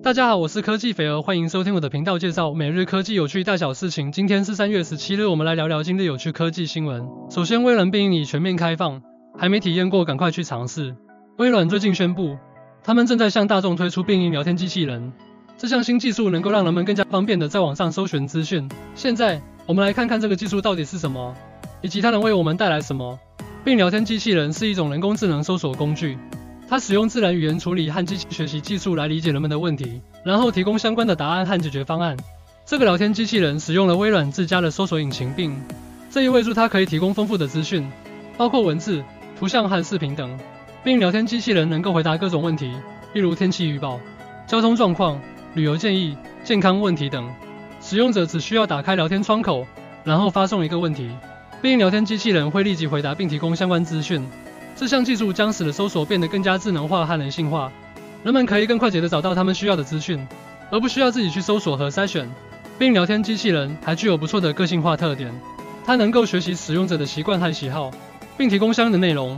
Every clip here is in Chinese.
大家好，我是科技肥儿，欢迎收听我的频道介绍每日科技有趣大小事情。今天是三月十七日，我们来聊聊今日有趣科技新闻。首先，微软病已全面开放，还没体验过赶快去尝试。微软最近宣布，他们正在向大众推出病音聊天机器人，这项新技术能够让人们更加方便的在网上搜寻资讯。现在，我们来看看这个技术到底是什么，以及它能为我们带来什么。病聊天机器人是一种人工智能搜索工具。它使用自然语言处理和机器学习技术来理解人们的问题，然后提供相关的答案和解决方案。这个聊天机器人使用了微软自家的搜索引擎，并这意味着它可以提供丰富的资讯，包括文字、图像和视频等。并聊天机器人能够回答各种问题，例如天气预报、交通状况、旅游建议、健康问题等。使用者只需要打开聊天窗口，然后发送一个问题，并聊天机器人会立即回答并提供相关资讯。这项技术将使得搜索变得更加智能化和人性化，人们可以更快捷地找到他们需要的资讯，而不需要自己去搜索和筛选。并聊天机器人还具有不错的个性化特点，它能够学习使用者的习惯和喜好，并提供相应的内容。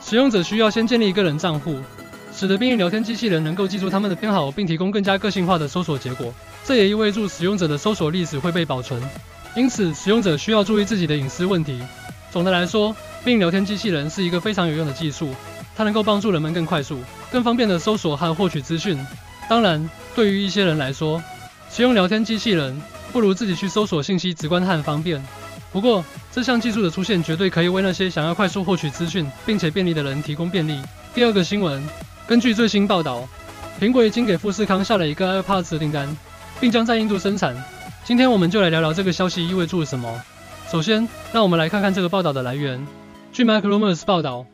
使用者需要先建立个人账户，使得并聊天机器人能够记住他们的偏好，并提供更加个性化的搜索结果。这也意味着使用者的搜索历史会被保存，因此使用者需要注意自己的隐私问题。总的来说，并聊天机器人是一个非常有用的技术，它能够帮助人们更快速、更方便地搜索和获取资讯。当然，对于一些人来说，使用聊天机器人不如自己去搜索信息直观和方便。不过，这项技术的出现绝对可以为那些想要快速获取资讯并且便利的人提供便利。第二个新闻，根据最新报道，苹果已经给富士康下了一个 AirPods 订单，并将在印度生产。今天我们就来聊聊这个消息意味着什么。首先，让我们来看看这个报道的来源。据 Macrumors 报道，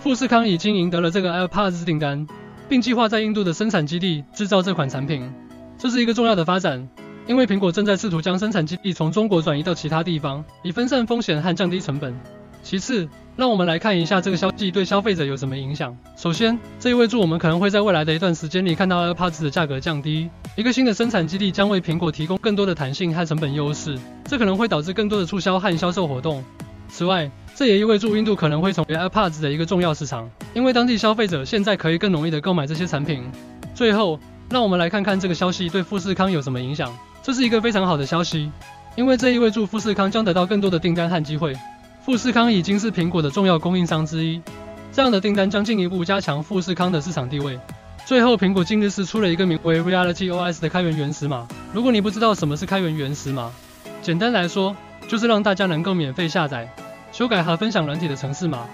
富士康已经赢得了这个 AirPods 订单，并计划在印度的生产基地制造这款产品。这是一个重要的发展，因为苹果正在试图将生产基地从中国转移到其他地方，以分散风险和降低成本。其次，让我们来看一下这个消息对消费者有什么影响。首先，这意味着我们可能会在未来的一段时间里看到 AirPods 的价格降低。一个新的生产基地将为苹果提供更多的弹性和成本优势，这可能会导致更多的促销和销售活动。此外，这也意味着印度可能会成为 AirPods 的一个重要市场，因为当地消费者现在可以更容易的购买这些产品。最后，让我们来看看这个消息对富士康有什么影响。这是一个非常好的消息，因为这意味着富士康将得到更多的订单和机会。富士康已经是苹果的重要供应商之一，这样的订单将进一步加强富士康的市场地位。最后，苹果近日是出了一个名为 Reality OS 的开源原始码。如果你不知道什么是开源原始码，简单来说，就是让大家能够免费下载、修改和分享软体的程式码，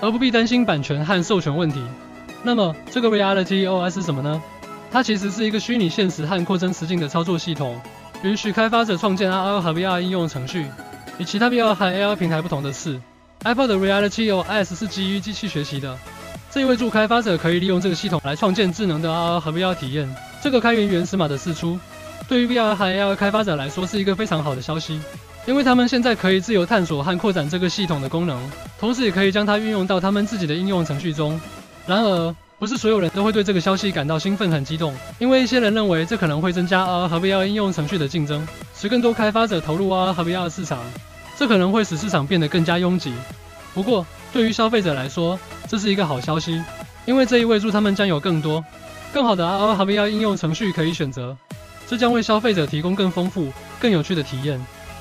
而不必担心版权和授权问题。那么，这个 Reality OS 是什么呢？它其实是一个虚拟现实和扩增实境的操作系统，允许开发者创建 AR 和 VR 应用程序。与其他 VR 和 AR 平台不同的是，iPod 的 Reality OS 是基于机器学习的，这意味着开发者可以利用这个系统来创建智能的 AR 和 VR 体验。这个开源原始码的释出，对于 VR 和 AR 开发者来说是一个非常好的消息，因为他们现在可以自由探索和扩展这个系统的功能，同时也可以将它运用到他们自己的应用程序中。然而，不是所有人都会对这个消息感到兴奋、很激动，因为一些人认为这可能会增加 AR 和 VR 应用程序的竞争，使更多开发者投入 AR 和 VR 市场，这可能会使市场变得更加拥挤。不过，对于消费者来说，这是一个好消息，因为这意味着他们将有更多、更好的 AR 和 VR 应用程序可以选择，这将为消费者提供更丰富、更有趣的体验。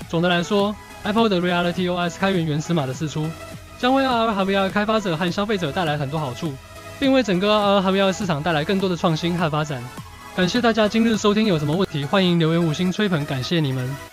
总的来说，Apple 的 Reality OS 开源原始码的释出，将为 AR 和 VR 开发者和消费者带来很多好处。并为整个 AR 和 VR 市场带来更多的创新和发展。感谢大家今日收听，有什么问题欢迎留言五星吹捧，感谢你们。